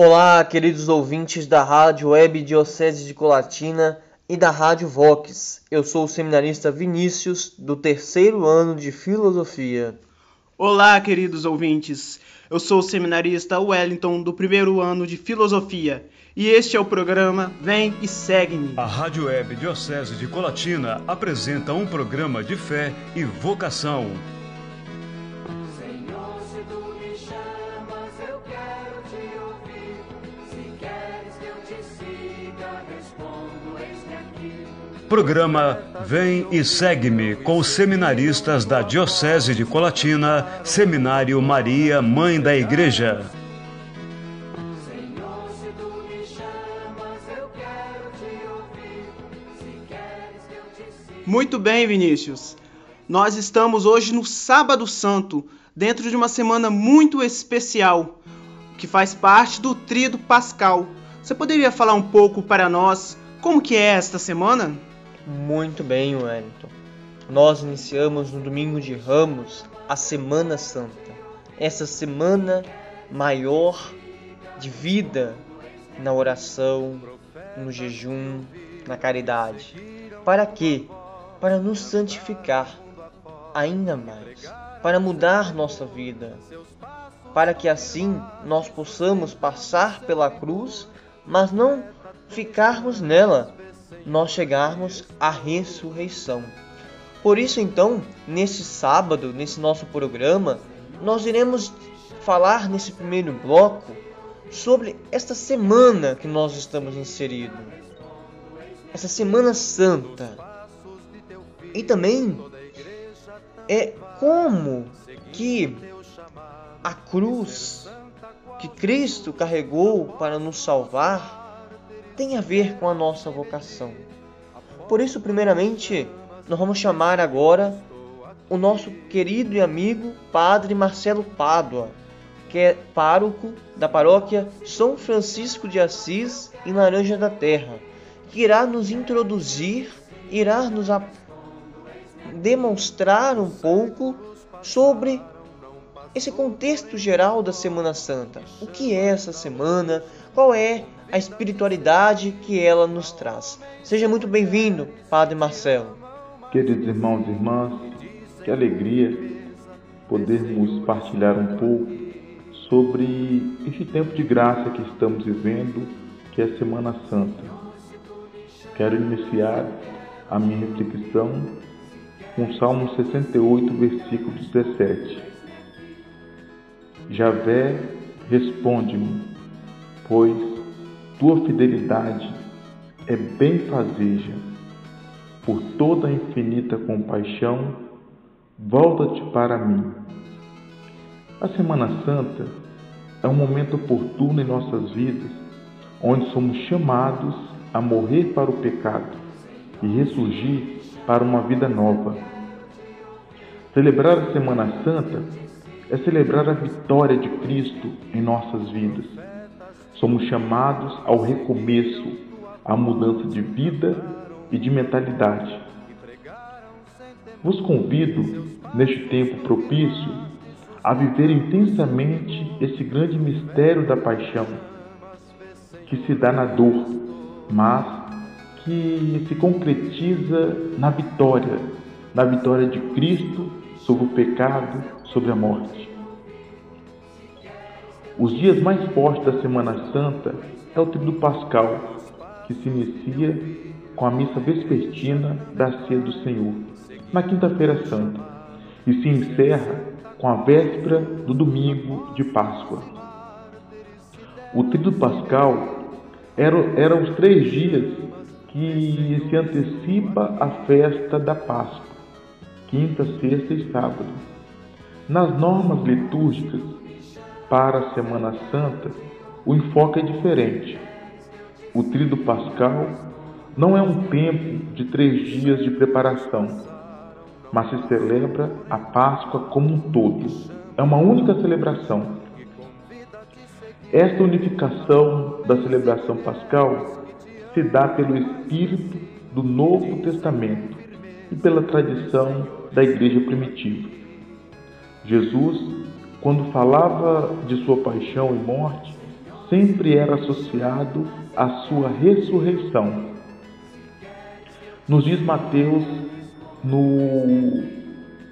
Olá, queridos ouvintes da Rádio Web Diocese de Colatina e da Rádio Vox. Eu sou o seminarista Vinícius, do terceiro ano de Filosofia. Olá, queridos ouvintes. Eu sou o seminarista Wellington, do primeiro ano de Filosofia. E este é o programa Vem e Segue-me. A Rádio Web Diocese de Colatina apresenta um programa de fé e vocação. Programa Vem e Segue-me com os seminaristas da Diocese de Colatina, Seminário Maria, Mãe da Igreja. Muito bem, Vinícius. Nós estamos hoje no Sábado Santo, dentro de uma semana muito especial, que faz parte do Tríduo Pascal. Você poderia falar um pouco para nós como que é esta semana? Muito bem, Wellington. Nós iniciamos no domingo de Ramos a Semana Santa. Essa semana maior de vida na oração, no jejum, na caridade. Para quê? Para nos santificar ainda mais, para mudar nossa vida, para que assim nós possamos passar pela cruz, mas não ficarmos nela, nós chegarmos à ressurreição. Por isso, então, nesse sábado, nesse nosso programa, nós iremos falar nesse primeiro bloco sobre esta semana que nós estamos inseridos, essa Semana Santa. E também é como que a cruz que Cristo carregou para nos salvar tem a ver com a nossa vocação. Por isso, primeiramente, nós vamos chamar agora o nosso querido e amigo Padre Marcelo Pádua, que é pároco da paróquia São Francisco de Assis em Laranja da Terra, que irá nos introduzir, irá nos demonstrar um pouco sobre esse contexto geral da Semana Santa. O que é essa semana? Qual é a espiritualidade que ela nos traz? Seja muito bem-vindo, Padre Marcelo. Queridos irmãos e irmãs, que alegria podermos partilhar um pouco sobre este tempo de graça que estamos vivendo, que é a Semana Santa. Quero iniciar a minha reflexão com o Salmo 68, versículo 17. Javé, responde-me, pois tua fidelidade é benfazeja por toda a infinita compaixão, volta-te para mim. A Semana Santa é um momento oportuno em nossas vidas, onde somos chamados a morrer para o pecado e ressurgir para uma vida nova. Celebrar a Semana Santa é celebrar a vitória de Cristo em nossas vidas. Somos chamados ao recomeço, à mudança de vida e de mentalidade. Vos convido, neste tempo propício, a viver intensamente esse grande mistério da paixão, que se dá na dor, mas que se concretiza na vitória, na vitória de Cristo sobre o pecado, sobre a morte. Os dias mais fortes da Semana Santa é o Tríduo Pascal, que se inicia com a missa vespertina da Ceia do Senhor, na Quinta-feira Santa, e se encerra com a véspera do domingo de Páscoa. O Tríduo Pascal era, era os três dias que se antecipa a festa da Páscoa, quinta, sexta e sábado. Nas normas litúrgicas para a Semana Santa, o enfoque é diferente. O Tríduo Pascal não é um tempo de três dias de preparação, mas se celebra a Páscoa como um todo. É uma única celebração. Esta unificação da celebração pascal se dá pelo espírito do Novo Testamento e pela tradição da igreja primitiva. Jesus, quando falava de sua paixão e morte, sempre era associado à sua ressurreição. Nos diz Mateus no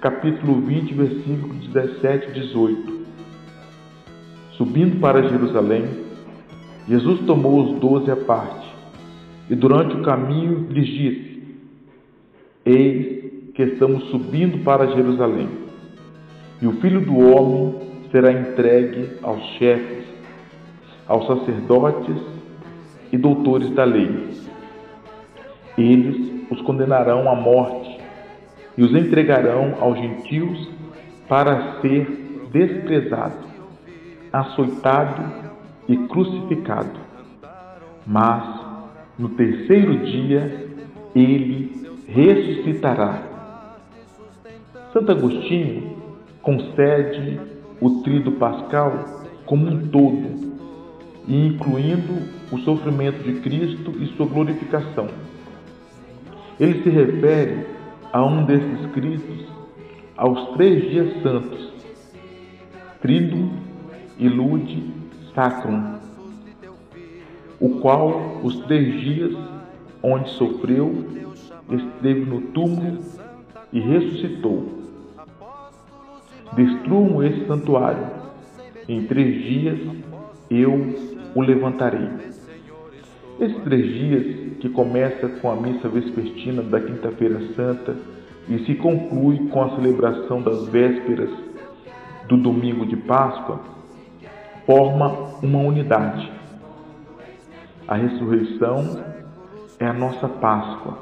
capítulo 20, versículo 17 e 18. Subindo para Jerusalém, Jesus tomou os doze à parte e durante o caminho lhes disse: Eis que estamos subindo para Jerusalém, e o filho do homem será entregue aos chefes, aos sacerdotes e doutores da lei. Eles os condenarão à morte e os entregarão aos gentios para ser desprezado, açoitado e crucificado. Mas no terceiro dia ele ressuscitará. Santo Agostinho concede o trido pascal como um todo, incluindo o sofrimento de Cristo e sua glorificação. Ele se refere a um desses escritos aos três dias santos, Tridum, Ilude, Sacrum, o qual os três dias onde sofreu, esteve no túmulo e ressuscitou. Destruam esse santuário, em três dias eu o levantarei. Esses três dias, que começa com a missa vespertina da Quinta-feira Santa e se conclui com a celebração das vésperas do domingo de Páscoa, forma uma unidade. A ressurreição é a nossa Páscoa,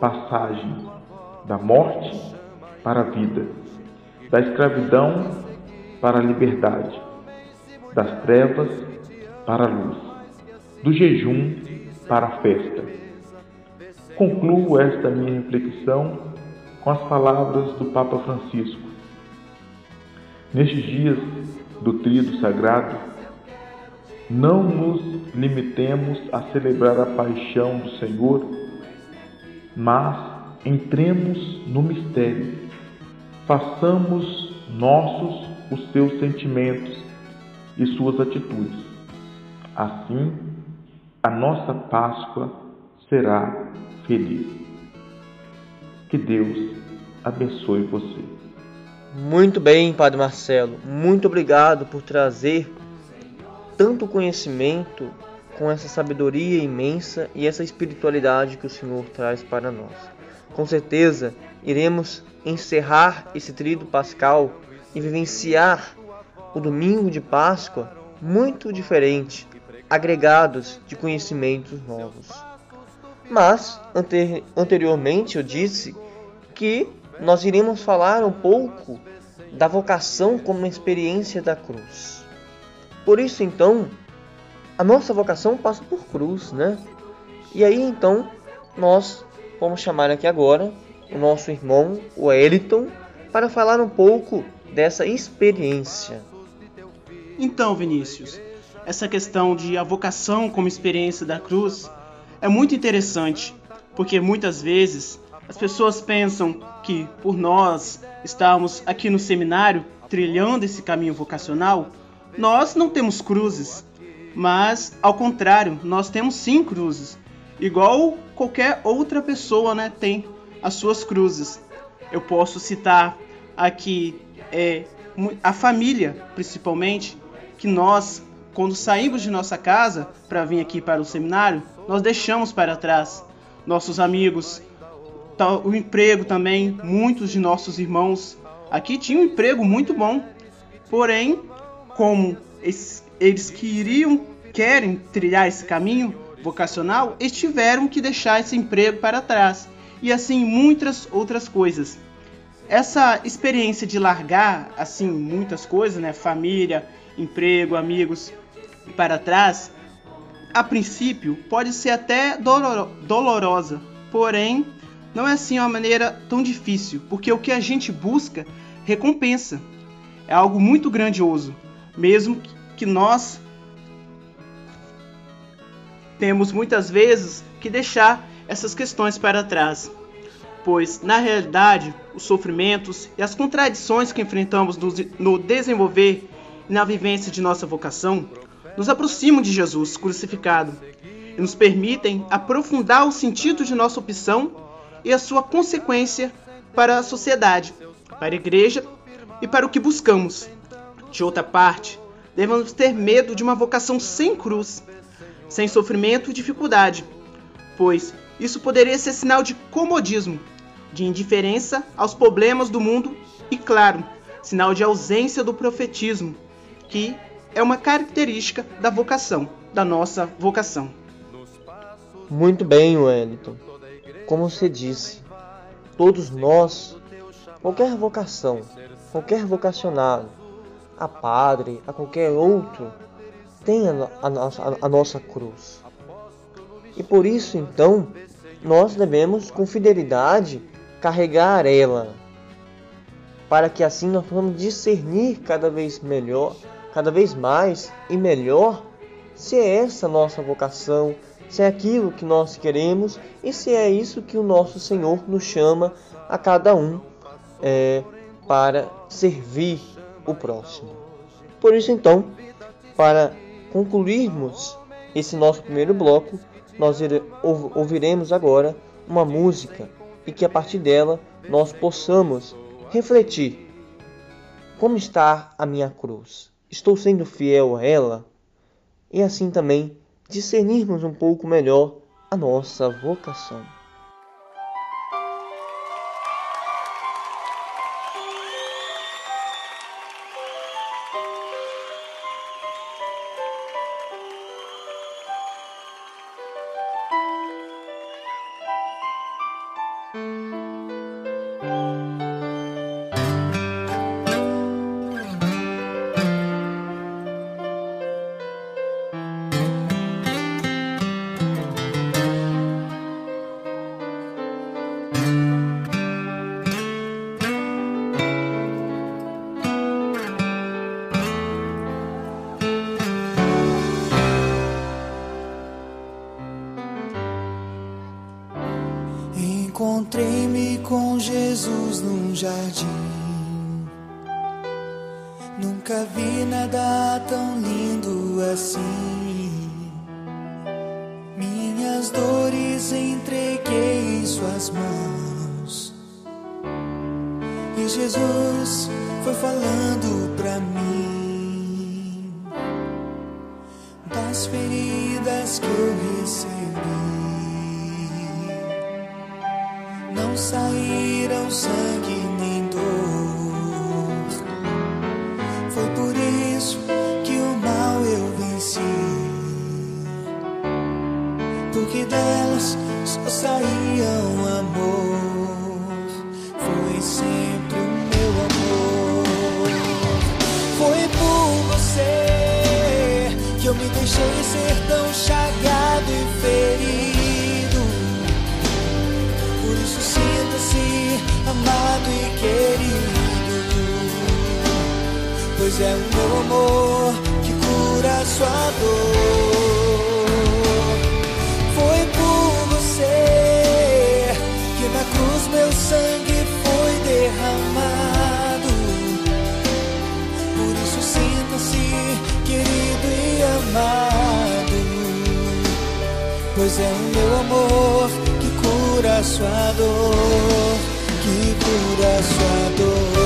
passagem da morte para a vida, da escravidão para a liberdade, das trevas para a luz, do jejum para a festa. Concluo esta minha reflexão com as palavras do Papa Francisco. Nestes dias do Tríado Sagrado, não nos limitemos a celebrar a paixão do Senhor, mas entremos no mistério, façamos nossos os seus sentimentos e suas atitudes. Assim, a nossa Páscoa será feliz. Que Deus abençoe você. Muito bem, Padre Marcelo. Muito obrigado por trazer tanto conhecimento com essa sabedoria imensa e essa espiritualidade que o Senhor traz para nós. Com certeza, iremos encerrar esse tríduo pascal e vivenciar o domingo de Páscoa muito diferente, agregados de conhecimentos novos. Mas, ante anteriormente, eu disse que nós iremos falar um pouco da vocação como experiência da cruz. Por isso, então, a nossa vocação passa por cruz, né? E aí, então, nós vamos chamar aqui agora o nosso irmão, o Eliton, para falar um pouco dessa experiência. Então, Vinícius, essa questão de a vocação como experiência da cruz é muito interessante, porque muitas vezes as pessoas pensam que por nós estarmos aqui no seminário trilhando esse caminho vocacional, nós não temos cruzes, mas ao contrário, nós temos sim cruzes, igual qualquer outra pessoa, né, tem as suas cruzes. Eu posso citar aqui é, a família, principalmente, que nós, quando saímos de nossa casa para vir aqui para o seminário, nós deixamos para trás nossos amigos, o emprego também. Muitos de nossos irmãos aqui tinham um emprego muito bom, porém, como eles, queriam, querem trilhar esse caminho vocacional, eles tiveram que deixar esse emprego para trás e assim muitas outras coisas. Essa experiência de largar assim muitas coisas, né, família, emprego, amigos para trás, a princípio pode ser até dolorosa, porém não é assim uma maneira tão difícil, porque o que a gente busca recompensa. É algo muito grandioso, mesmo que nós temos muitas vezes que deixar essas questões para trás, pois na realidade os sofrimentos e as contradições que enfrentamos no desenvolver e na vivência de nossa vocação nos aproximam de Jesus crucificado e nos permitem aprofundar o sentido de nossa opção e a sua consequência para a sociedade, para a igreja e para o que buscamos. De outra parte, devemos ter medo de uma vocação sem cruz, sem sofrimento e dificuldade, pois isso poderia ser sinal de comodismo, de indiferença aos problemas do mundo e, claro, sinal de ausência do profetismo, que é uma característica da vocação, da nossa vocação. Muito bem, Wellington. Como você disse, todos nós, qualquer vocação, qualquer vocacionado, a padre, a qualquer outro, tem a, a, nossa, a nossa cruz. E por isso, então, nós devemos, com fidelidade, carregar ela, para que assim nós possamos discernir cada vez melhor, cada vez mais e melhor, se é essa nossa vocação, se é aquilo que nós queremos e se é isso que o nosso Senhor nos chama a cada um é, para servir o próximo. Por isso, então, para concluirmos esse nosso primeiro bloco, nós ouviremos agora uma música e que a partir dela nós possamos refletir: como está a minha cruz? Estou sendo fiel a ela? E assim também discernirmos um pouco melhor a nossa vocação. Encontrei-me com Jesus num jardim. Nunca vi nada tão lindo assim. Minhas dores entreguei em Suas mãos. E Jesus foi falando pra mim das feridas que eu recebi. Saíram sangue Pois é o meu amor que cura sua dor. Foi por você que na cruz meu sangue foi derramado. Por isso sinta-se querido e amado. Pois é o meu amor que cura sua dor, que cura sua dor.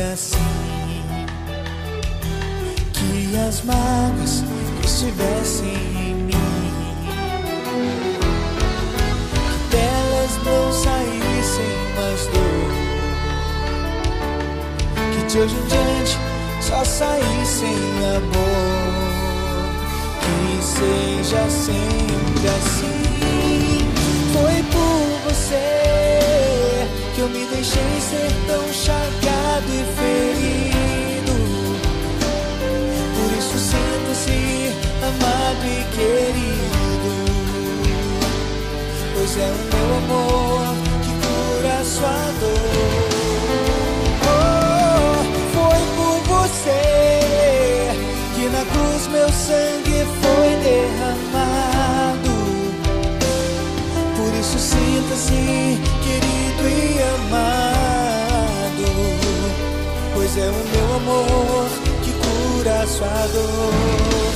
Assim que as mágoas estivessem em mim, delas não saíssem mais dor, que de hoje em diante só saíssem amor, que seja sempre assim. Foi por você que eu me deixei ser tão chagado e ferido. Por isso sinta-se amado e querido. Pois é o meu amor que cura sua dor. Oh, foi por você que na cruz meu sangue foi derramado. Por isso sinta-se é o meu amor que cura sua dor,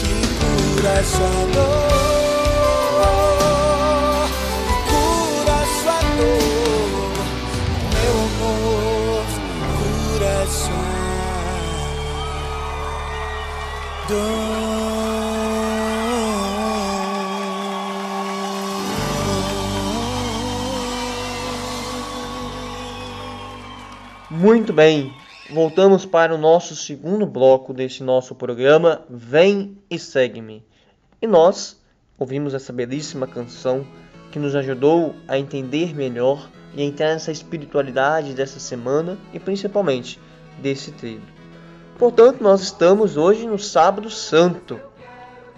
que cura sua dor. que cura sua dor. Meu amor cura sua Muito bem, voltamos para o nosso segundo bloco desse nosso programa Vem e Segue-me. E nós ouvimos essa belíssima canção que nos ajudou a entender melhor e a entrar nessa espiritualidade dessa semana e principalmente desse trilho. Portanto, nós estamos hoje no Sábado Santo.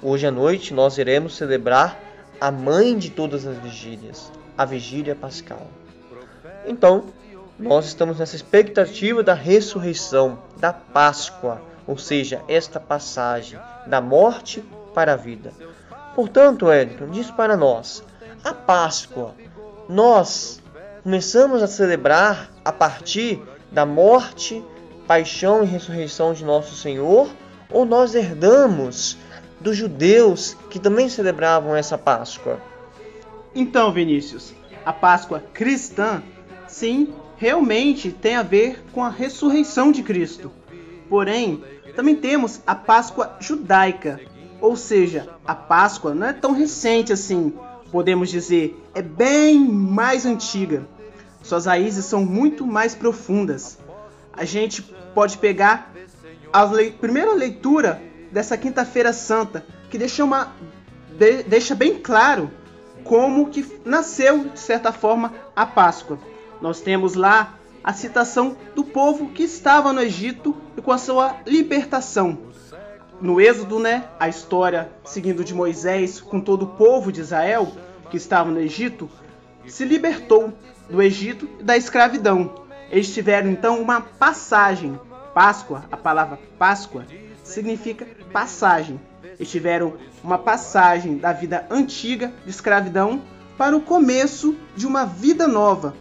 Hoje à noite nós iremos celebrar a mãe de todas as vigílias, a Vigília Pascal. Então, nós estamos nessa expectativa da ressurreição, da Páscoa, ou seja, esta passagem da morte para a vida. Portanto, Wellington, diz para nós: a Páscoa, nós começamos a celebrar a partir da morte, paixão e ressurreição de nosso Senhor, ou nós herdamos dos judeus que também celebravam essa Páscoa? Então, Vinícius, a Páscoa cristã, sim, realmente tem a ver com a ressurreição de Cristo. Porém, também temos a Páscoa judaica, ou seja, a Páscoa não é tão recente assim, podemos dizer, é bem mais antiga. Suas raízes são muito mais profundas. A gente pode pegar a le- primeira leitura dessa Quinta-feira Santa, que deixa, uma, de- deixa bem claro como que nasceu, de certa forma, a Páscoa. Nós temos lá a citação do povo que estava no Egito e com a sua libertação. No Êxodo, né, a história seguindo de Moisés com todo o povo de Israel que estava no Egito, se libertou do Egito e da escravidão. Eles tiveram então uma passagem. Páscoa, a palavra Páscoa significa passagem. Eles tiveram uma passagem da vida antiga de escravidão para o começo de uma vida nova,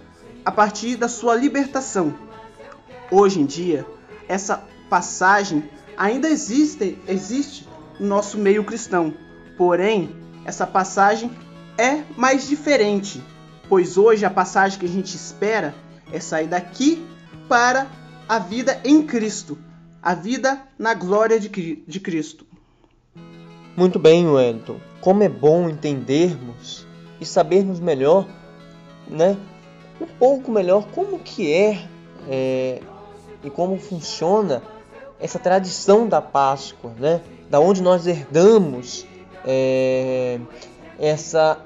a partir da sua libertação. Hoje em dia, essa passagem ainda existe, existe no nosso meio cristão. Porém, essa passagem é mais diferente, pois hoje a passagem que a gente espera é sair daqui para a vida em Cristo, a vida na glória de, de Cristo. Muito bem, Wellington. Como é bom entendermos e sabermos melhor, né? Um pouco melhor como que é, é, e como funciona essa tradição da Páscoa, né? Da onde nós herdamos é, essa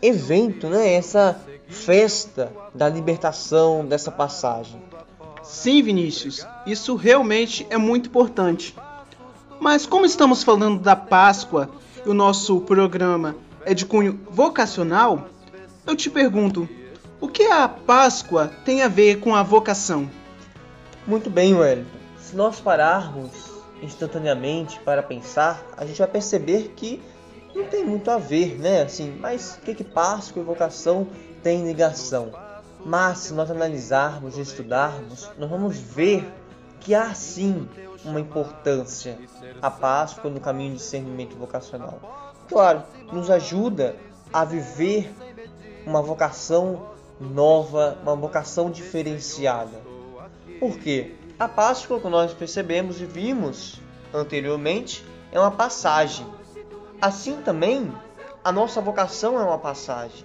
evento, né? Essa festa da libertação dessa passagem. Sim, Vinícius, isso realmente é muito importante. Mas como estamos falando da Páscoa e o nosso programa é de cunho vocacional, eu te pergunto, o que a Páscoa tem a ver com a vocação? Muito bem, Wellington. Se nós pararmos instantaneamente para pensar, a gente vai perceber que não tem muito a ver, né? Assim, mas o que que Páscoa e vocação têm ligação? Mas se nós analisarmos e estudarmos, nós vamos ver que há sim uma importância a Páscoa no caminho de discernimento vocacional. Claro, nos ajuda a viver uma vocação nova, uma vocação diferenciada. Por quê? A Páscoa, como nós percebemos e vimos anteriormente, é uma passagem. Assim também, a nossa vocação é uma passagem.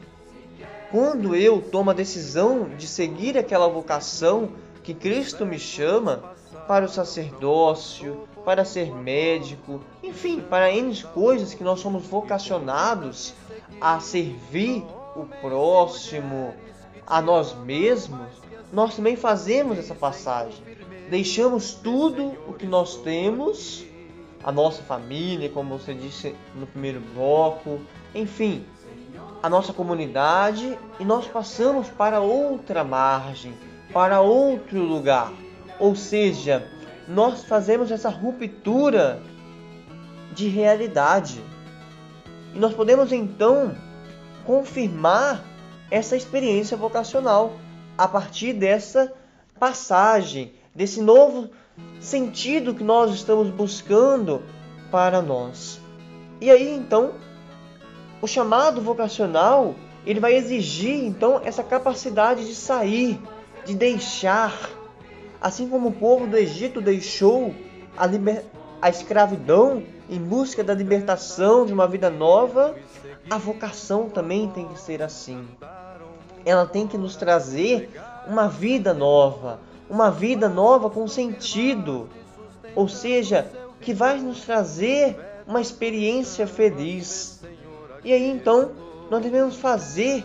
Quando eu tomo a decisão de seguir aquela vocação que Cristo me chama para o sacerdócio, para ser médico, enfim, para N coisas que nós somos vocacionados a servir o próximo, a nós mesmos, nós também fazemos essa passagem. Deixamos tudo o que nós temos, a nossa família, como você disse no primeiro bloco, enfim, a nossa comunidade e nós passamos para outra margem, para outro lugar. Ou seja, nós fazemos essa ruptura de realidade. E nós podemos então confirmar essa experiência vocacional a partir dessa passagem, desse novo sentido que nós estamos buscando para nós. E aí então, o chamado vocacional, ele vai exigir então essa capacidade de sair, de deixar, assim como o povo do Egito deixou a, liber... a escravidão em busca da libertação de uma vida nova, a vocação também tem que ser assim. Ela tem que nos trazer uma vida nova, uma vida nova com sentido, ou seja, que vai nos trazer uma experiência feliz. E aí então nós devemos fazer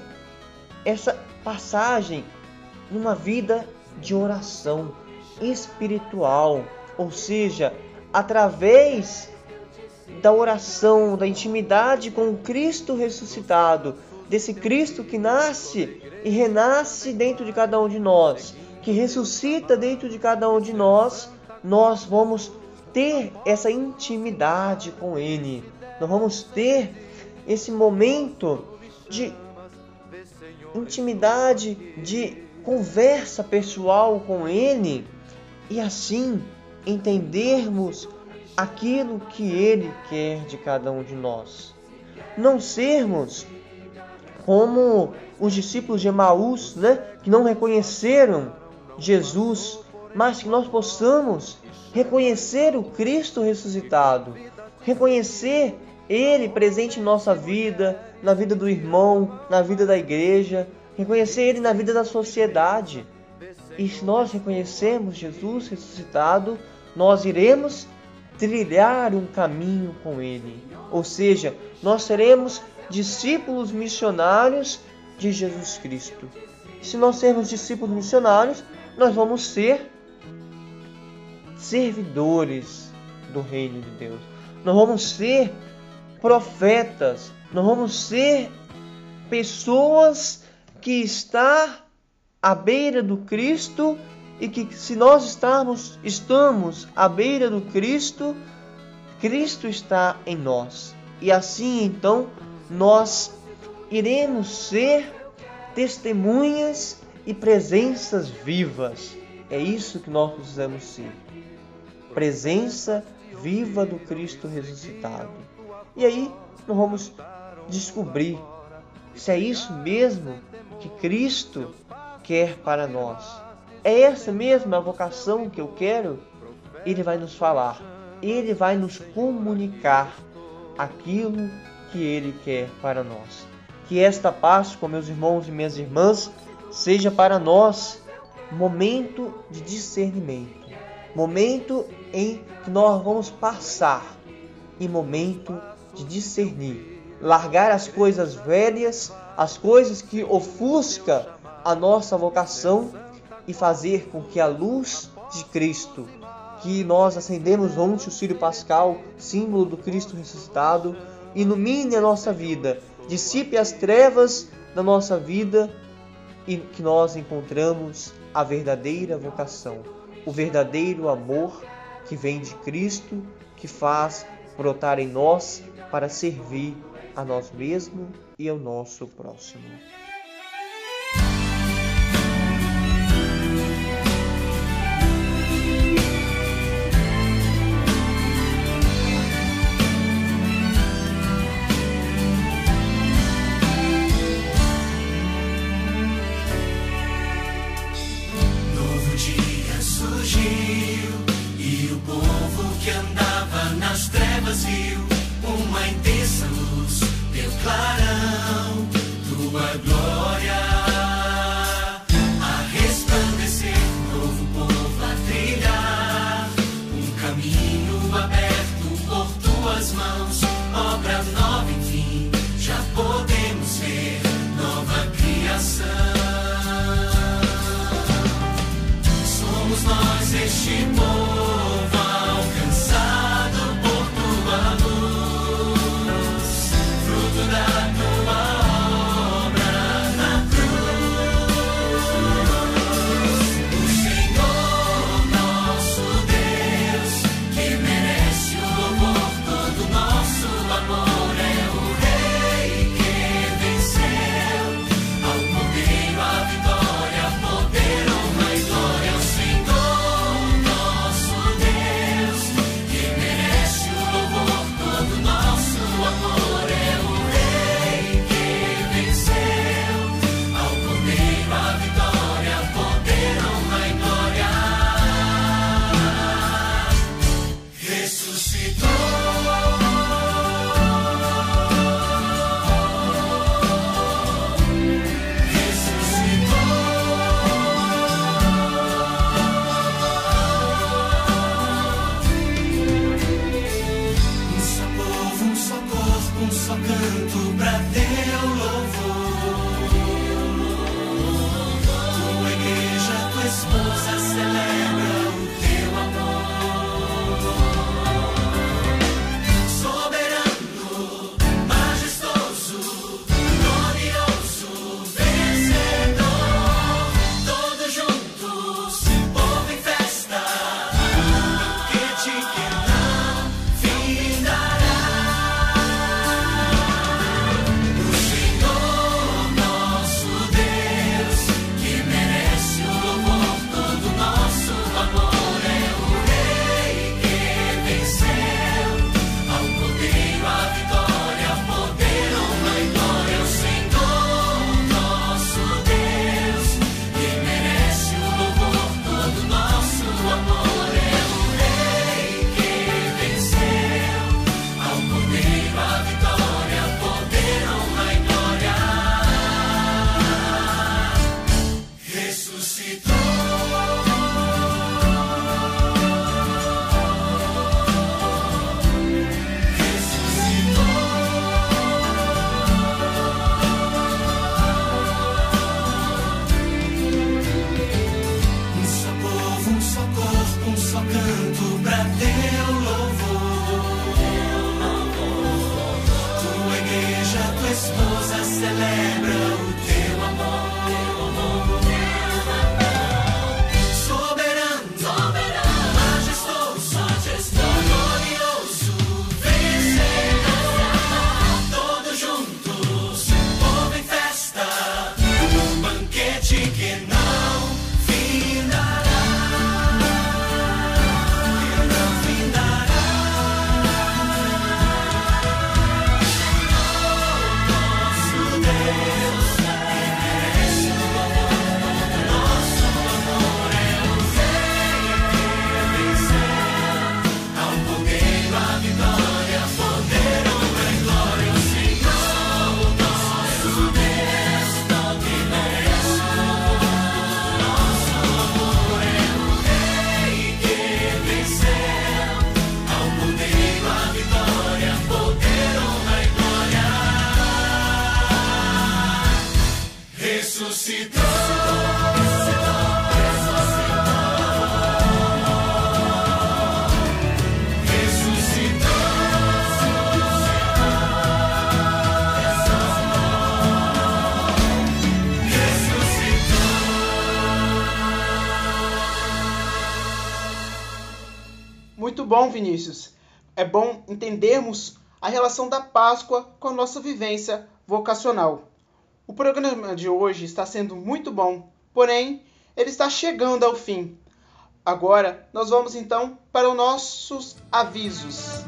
essa passagem numa vida de oração espiritual, ou seja, através da oração, da intimidade com o Cristo ressuscitado, desse Cristo que nasce e renasce dentro de cada um de nós, que ressuscita dentro de cada um de nós, nós vamos ter essa intimidade com Ele. Nós vamos ter esse momento de intimidade, de conversa pessoal com Ele e assim entendermos aquilo que Ele quer de cada um de nós. Não sermos como os discípulos de Emaús, né, que não reconheceram Jesus, mas que nós possamos reconhecer o Cristo ressuscitado, reconhecer Ele presente em nossa vida, na vida do irmão, na vida da igreja, reconhecer Ele na vida da sociedade. E se nós reconhecermos Jesus ressuscitado, nós iremos trilhar um caminho com Ele. Ou seja, nós seremos discípulos missionários de Jesus Cristo. Se nós sermos discípulos missionários, nós vamos ser servidores do reino de Deus. Nós vamos ser profetas, nós vamos ser pessoas que está à beira do Cristo e que se nós estamos estamos à beira do Cristo, Cristo está em nós. E assim então nós iremos ser testemunhas e presenças vivas. É isso que nós precisamos ser. Presença viva do Cristo ressuscitado. E aí nós vamos descobrir se é isso mesmo que Cristo quer para nós. É essa mesma vocação que eu quero? Ele vai nos falar, ele vai nos comunicar aquilo que ele quer para nós. Que esta Páscoa, meus irmãos e minhas irmãs, seja para nós momento de discernimento, momento em que nós vamos passar e momento de discernir, largar as coisas velhas, as coisas que ofusca a nossa vocação e fazer com que a luz de Cristo, que nós acendemos ontem o Sírio Pascal, símbolo do Cristo ressuscitado, ilumine a nossa vida, dissipe as trevas da nossa vida e que nós encontramos a verdadeira vocação, o verdadeiro amor que vem de Cristo, que faz brotar em nós para servir a nós mesmos e ao nosso próximo. Bom, Vinícius. É bom entendermos a relação da Páscoa com a nossa vivência vocacional. O programa de hoje está sendo muito bom, porém, ele está chegando ao fim. Agora, nós vamos então para os nossos avisos.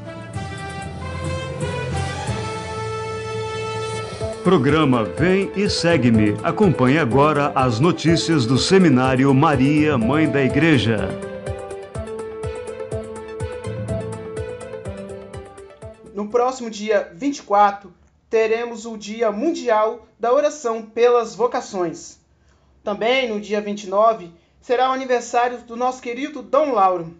Programa Vem e Segue-me. Acompanhe agora as notícias do Seminário Maria, Mãe da Igreja. Próximo dia 24, teremos o Dia Mundial da Oração pelas Vocações. Também no dia 29 será o aniversário do nosso querido Dom Lauro.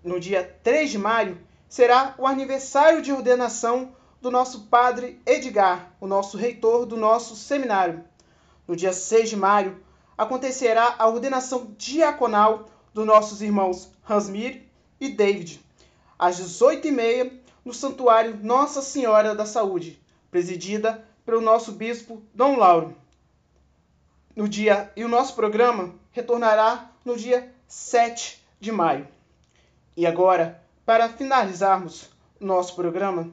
No dia 3 de maio será o aniversário de ordenação do nosso padre Edgar, o nosso reitor do nosso seminário. No dia 6 de maio acontecerá a ordenação diaconal dos nossos irmãos Rasmir e David, às 18h30 no Santuário Nossa Senhora da Saúde, presidida pelo nosso bispo Dom Lauro. No dia e o nosso programa retornará no dia 7 de maio. E agora, para finalizarmos nosso programa,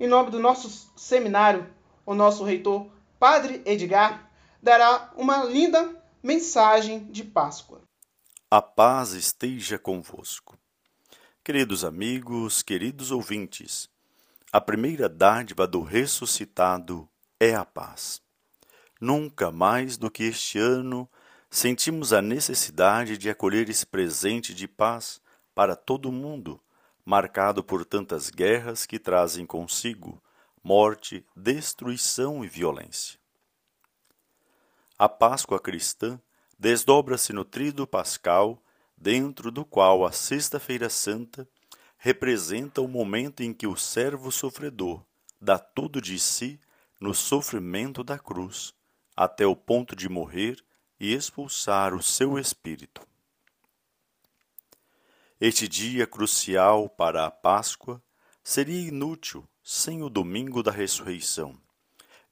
em nome do nosso seminário, o nosso reitor, Padre Edgar, dará uma linda mensagem de Páscoa. A paz esteja convosco. Queridos amigos, queridos ouvintes, a primeira dádiva do ressuscitado é a paz. Nunca mais do que este ano sentimos a necessidade de acolher esse presente de paz para todo o mundo, marcado por tantas guerras que trazem consigo morte, destruição e violência. A Páscoa cristã desdobra-se no trido pascal, dentro do qual a Sexta-feira Santa representa o momento em que o servo sofredor dá tudo de si no sofrimento da cruz, até o ponto de morrer e expulsar o seu espírito. Este dia crucial para a Páscoa seria inútil sem o domingo da ressurreição,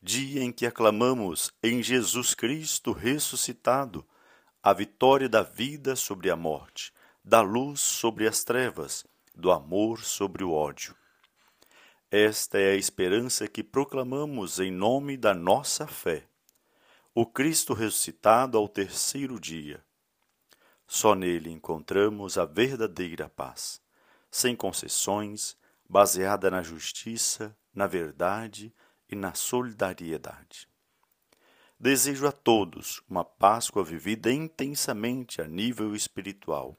dia em que aclamamos em Jesus Cristo ressuscitado a vitória da vida sobre a morte, da luz sobre as trevas, do amor sobre o ódio. Esta é a esperança que proclamamos em nome da nossa fé. O Cristo ressuscitado ao terceiro dia. Só nele encontramos a verdadeira paz, sem concessões, baseada na justiça, na verdade e na solidariedade. Desejo a todos uma Páscoa vivida intensamente a nível espiritual.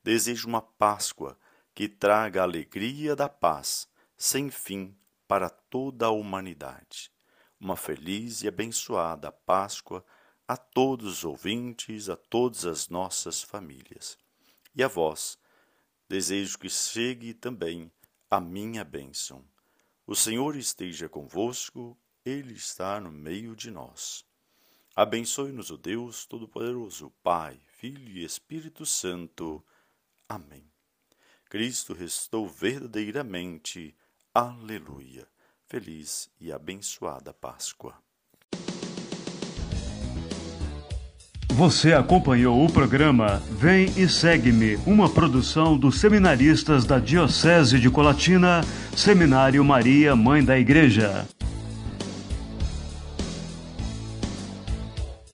Desejo uma Páscoa que traga a alegria da paz sem fim para toda a humanidade. Uma feliz e abençoada Páscoa a todos os ouvintes, a todas as nossas famílias. E a vós, desejo que chegue também a minha bênção. O Senhor esteja convosco, Ele está no meio de nós. Abençoe-nos o Deus Todo-Poderoso, Pai, Filho e Espírito Santo. Amém. Cristo restou verdadeiramente. Aleluia. Feliz e abençoada Páscoa. Você acompanhou o programa Vem e Segue-me, uma produção dos seminaristas da Diocese de Colatina, Seminário Maria, Mãe da Igreja.